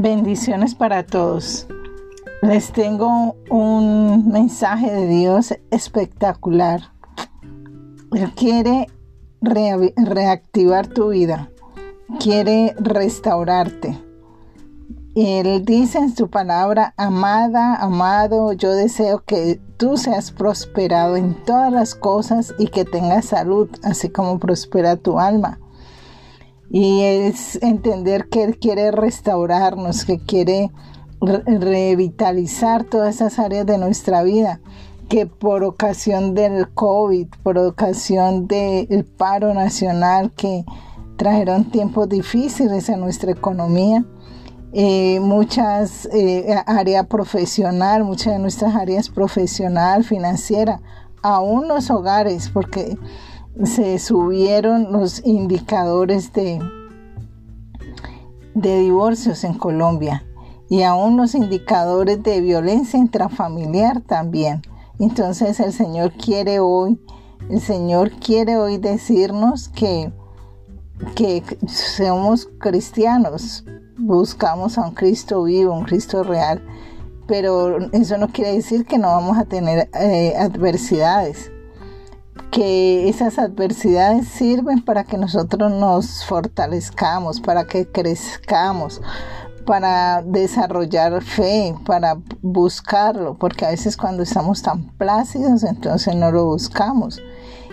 Bendiciones para todos. Les tengo un mensaje de Dios espectacular. Él quiere reactivar tu vida, quiere restaurarte. Él dice en su palabra, amada, amado, yo deseo que tú seas prosperado en todas las cosas y que tengas salud, así como prospera tu alma. Y es entender que Él quiere restaurarnos, que quiere revitalizar todas esas áreas de nuestra vida que por ocasión del COVID, por ocasión del paro nacional que trajeron tiempos difíciles en nuestra economía, eh, muchas eh, áreas profesional, muchas de nuestras áreas profesional, financiera, aún los hogares, porque se subieron los indicadores de, de divorcios en Colombia y aún los indicadores de violencia intrafamiliar también. Entonces el Señor quiere hoy, el Señor quiere hoy decirnos que, que somos cristianos, buscamos a un Cristo vivo, un Cristo real, pero eso no quiere decir que no vamos a tener eh, adversidades, que esas adversidades sirven para que nosotros nos fortalezcamos, para que crezcamos, para desarrollar fe, para buscarlo, porque a veces cuando estamos tan plácidos, entonces no lo buscamos.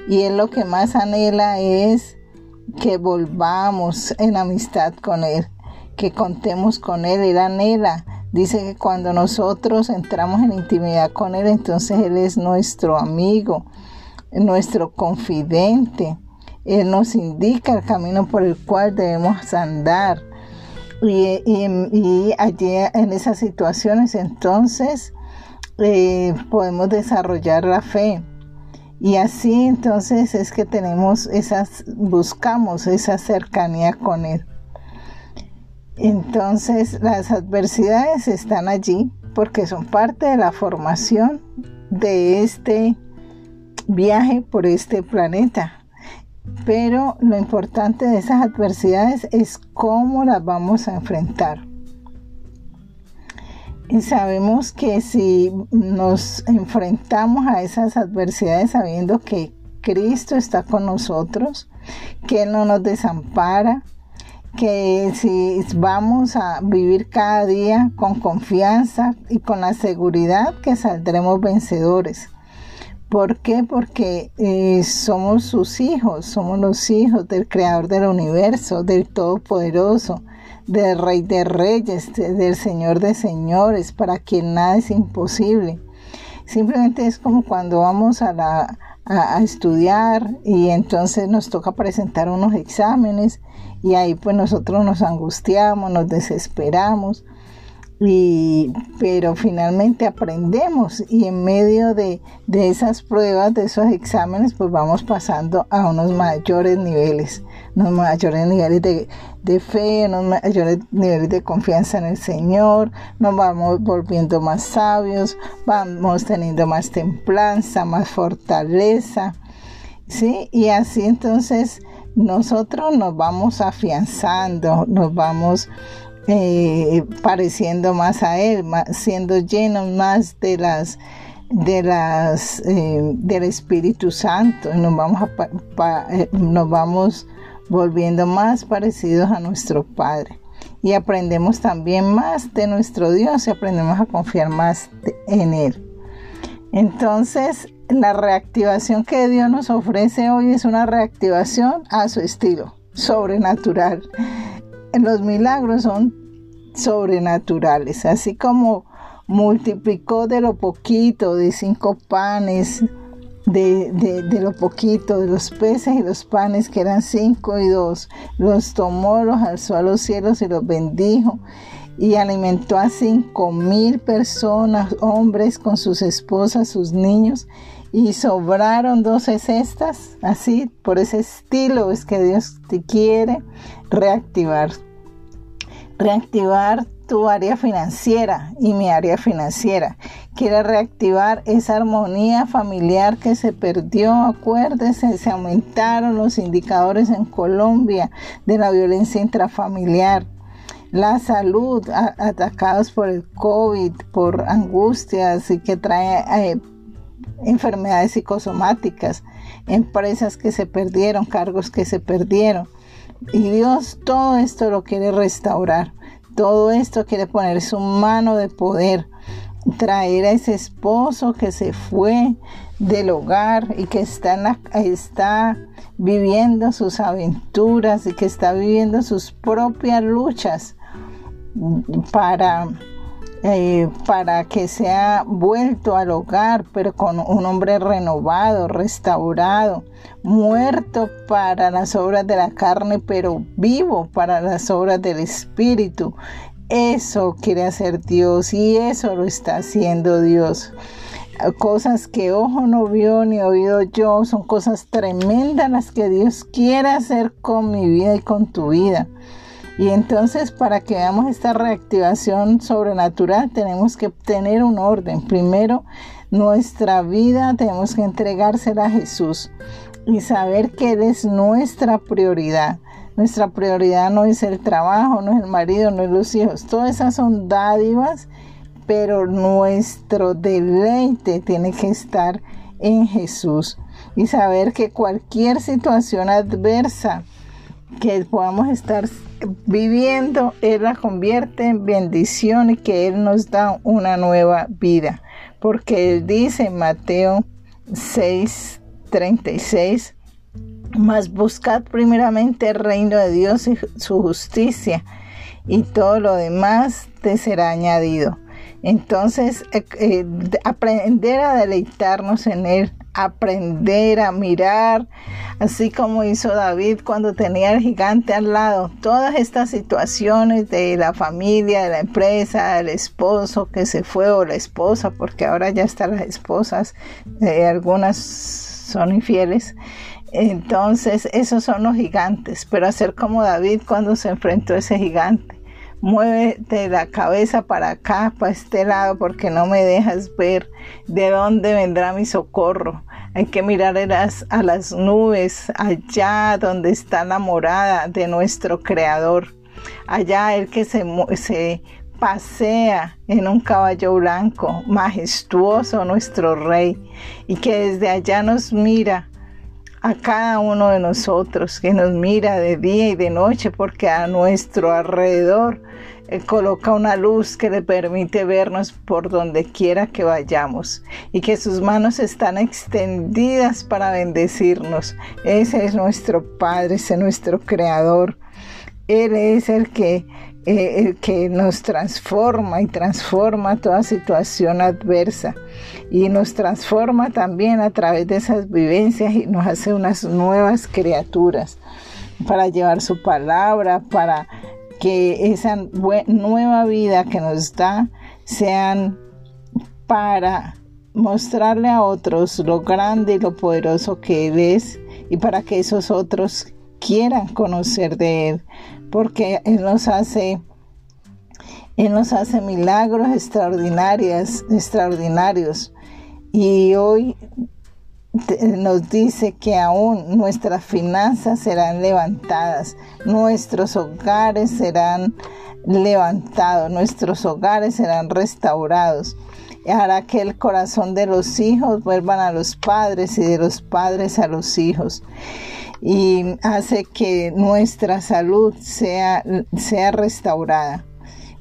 Y él lo que más anhela es que volvamos en amistad con Él, que contemos con Él, Él anhela. Dice que cuando nosotros entramos en intimidad con Él, entonces Él es nuestro amigo, nuestro confidente. Él nos indica el camino por el cual debemos andar. Y, allí en esas situaciones entonces eh, podemos desarrollar la fe. Y así entonces es que tenemos esas, buscamos esa cercanía con Él. Entonces las adversidades están allí porque son parte de la formación de este viaje por este planeta. Pero lo importante de esas adversidades es cómo las vamos a enfrentar. Y sabemos que si nos enfrentamos a esas adversidades sabiendo que Cristo está con nosotros, que Él no nos desampara, que si vamos a vivir cada día con confianza y con la seguridad que saldremos vencedores. ¿Por qué? Porque eh, somos sus hijos, somos los hijos del Creador del universo, del Todopoderoso, del Rey de Reyes, del Señor de Señores, para quien nada es imposible. Simplemente es como cuando vamos a a, estudiar y entonces nos toca presentar unos exámenes y ahí pues nosotros nos angustiamos, nos desesperamos, y, pero finalmente aprendemos y en medio de, de, esas pruebas, de esos exámenes, pues vamos pasando a unos mayores niveles, unos mayores niveles de, de fe, unos mayores niveles de confianza en el Señor, nos vamos volviendo más sabios, vamos teniendo más templanza, más fortaleza, ¿sí? Y así entonces nosotros nos vamos afianzando, nos vamos eh, pareciendo más a Él, siendo llenos más de las de las eh, del Espíritu Santo nos vamos eh, nos vamos volviendo más parecidos a nuestro Padre y aprendemos también más de nuestro Dios y aprendemos a confiar más en Él. Entonces, la reactivación que Dios nos ofrece hoy es una reactivación a su estilo, sobrenatural. Los milagros son sobrenaturales, así como multiplicó de lo poquito, de cinco panes, de, de, lo poquito, de los peces y los panes que eran cinco y dos, los tomó, los alzó a los cielos y los bendijo y alimentó a cinco mil personas, hombres con sus esposas, sus niños, y sobraron doce cestas, así, por ese estilo es que Dios te quiere reactivar. Reactivar tu área financiera y mi área financiera. Quiere reactivar esa armonía familiar que se perdió. Acuérdese, se aumentaron los indicadores en Colombia de la violencia intrafamiliar la salud, atacados por el COVID, por angustias y que trae eh, enfermedades psicosomáticas, empresas que se perdieron, cargos que se perdieron. Y Dios todo esto lo quiere restaurar. Todo esto quiere poner su mano de poder, traer a ese esposo que se fue del hogar y que está, viviendo sus aventuras y que está viviendo sus propias luchas para eh, para que sea vuelto al hogar, pero con un hombre renovado, restaurado, muerto para las obras de la carne, pero vivo para las obras del Espíritu. Eso quiere hacer Dios y eso lo está haciendo Dios. Cosas que ojo no vio ni oído yo, son cosas tremendas las que Dios quiere hacer con mi vida y con tu vida. Y entonces para que veamos esta reactivación sobrenatural tenemos que tener un orden. Primero, nuestra vida tenemos que entregársela a Jesús y saber que Él es nuestra prioridad. Nuestra prioridad no es el trabajo, no es el marido, no es los hijos. Todas esas son dádivas, pero nuestro deleite tiene que estar en Jesús y saber que cualquier situación adversa que podamos estar viviendo, Él la convierte en bendición y que Él nos da una nueva vida. Porque Él dice en Mateo 6, 36, mas buscad primeramente el reino de Dios y su justicia, y todo lo demás te será añadido. Entonces, eh, eh, aprender a deleitarnos en Él, aprender a mirar, así como hizo David cuando tenía el gigante al lado. Todas estas situaciones de la familia, de la empresa, del esposo que se fue o la esposa, porque ahora ya están las esposas, eh, algunas son infieles. Entonces, esos son los gigantes, pero hacer como David cuando se enfrentó a ese gigante. Muévete la cabeza para acá, para este lado, porque no me dejas ver de dónde vendrá mi socorro. Hay que mirar a las, nubes, allá donde está la morada de nuestro Creador. Allá el que se pasea en un caballo blanco, majestuoso nuestro Rey, y que desde allá nos mira a cada uno de nosotros, que nos mira de día y de noche, porque a nuestro alrededor coloca una luz que le permite vernos por donde quiera que vayamos y que sus manos están extendidas para bendecirnos. Ese es nuestro Padre, ese es nuestro Creador. Él es el que, eh, que nos transforma y transforma toda situación adversa. Y nos transforma también a través de esas vivencias y nos hace unas nuevas criaturas para llevar su palabra, para que esa nueva vida que nos da sean para mostrarle a otros lo grande y lo poderoso que Él es y para que esos otros quieran conocer de Él, porque Él nos hace, Él nos hace milagros extraordinarios, extraordinarios. Y hoy nos dice que aún nuestras finanzas serán levantadas, nuestros hogares serán levantados, nuestros hogares serán restaurados. Hará que el corazón de los hijos vuelvan a los padres y de los padres a los hijos. Y hace que nuestra salud sea, sea restaurada.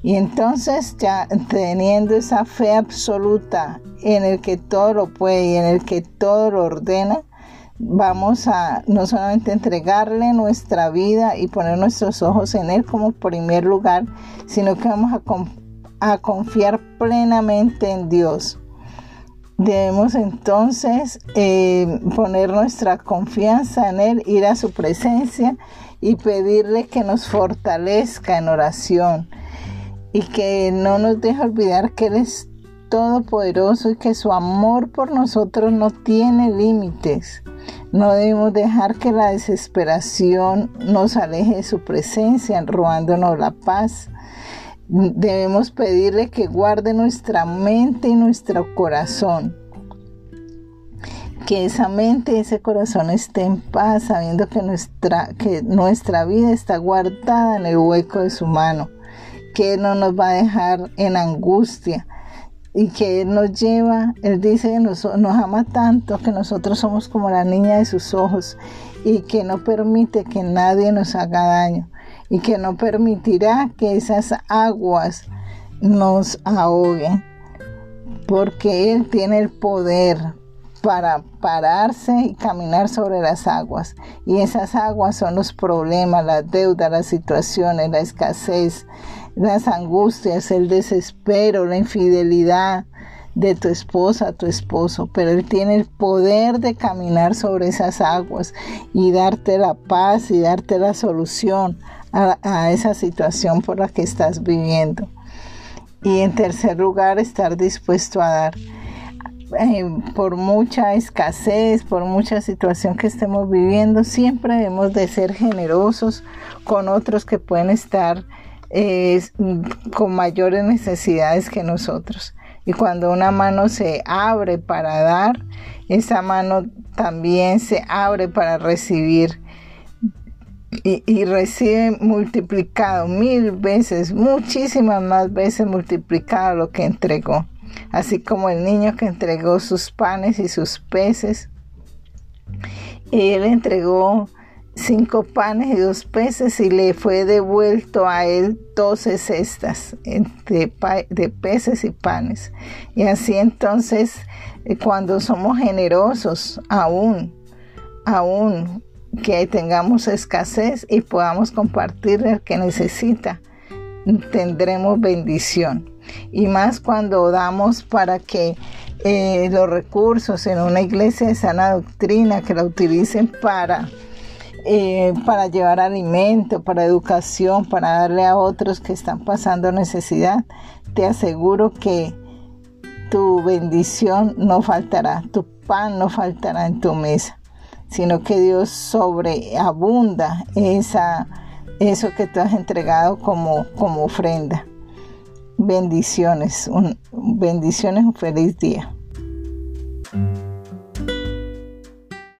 Y entonces ya teniendo esa fe absoluta en el que todo lo puede y en el que todo lo ordena, vamos a no solamente entregarle nuestra vida y poner nuestros ojos en Él como primer lugar, sino que vamos a, a confiar plenamente en Dios. Debemos entonces eh, poner nuestra confianza en Él, ir a su presencia y pedirle que nos fortalezca en oración y que no nos deje olvidar que Él es todopoderoso y que su amor por nosotros no tiene límites. No debemos dejar que la desesperación nos aleje de su presencia, robándonos la paz. Debemos pedirle que guarde nuestra mente y nuestro corazón. Que esa mente y ese corazón esté en paz, sabiendo que nuestra, que nuestra vida está guardada en el hueco de su mano. Que Él no nos va a dejar en angustia. Y que Él nos lleva, Él dice que nos, nos ama tanto que nosotros somos como la niña de sus ojos y que no permite que nadie nos haga daño y que no permitirá que esas aguas nos ahoguen porque Él tiene el poder para pararse y caminar sobre las aguas. Y esas aguas son los problemas, las deudas, las situaciones, la escasez, las angustias, el desespero, la infidelidad de tu esposa, tu esposo, pero Él tiene el poder de caminar sobre esas aguas y darte la paz y darte la solución a, esa situación por la que estás viviendo. Y en tercer lugar, estar dispuesto a dar. Eh, por mucha escasez, por mucha situación que estemos viviendo, siempre debemos de ser generosos con otros que pueden estar eh, con mayores necesidades que nosotros. Y cuando una mano se abre para dar, esa mano también se abre para recibir. Y, y, recibe multiplicado mil veces, muchísimas más veces multiplicado lo que entregó así como el niño que entregó sus panes y sus peces. Él entregó cinco panes y dos peces y le fue devuelto a él doce cestas de, de peces y panes. Y así entonces, eh, cuando somos generosos, aún, aún que tengamos escasez y podamos compartir el que necesita, tendremos bendición. Y más cuando damos para que eh, los recursos en una iglesia de sana doctrina que la utilicen para, eh, para llevar alimento, para educación, para darle a otros que están pasando necesidad, te aseguro que tu bendición no faltará, tu pan no faltará en tu mesa, sino que Dios sobreabunda esa, eso que tú has entregado como, como ofrenda. Bendiciones, un, bendiciones, un feliz día.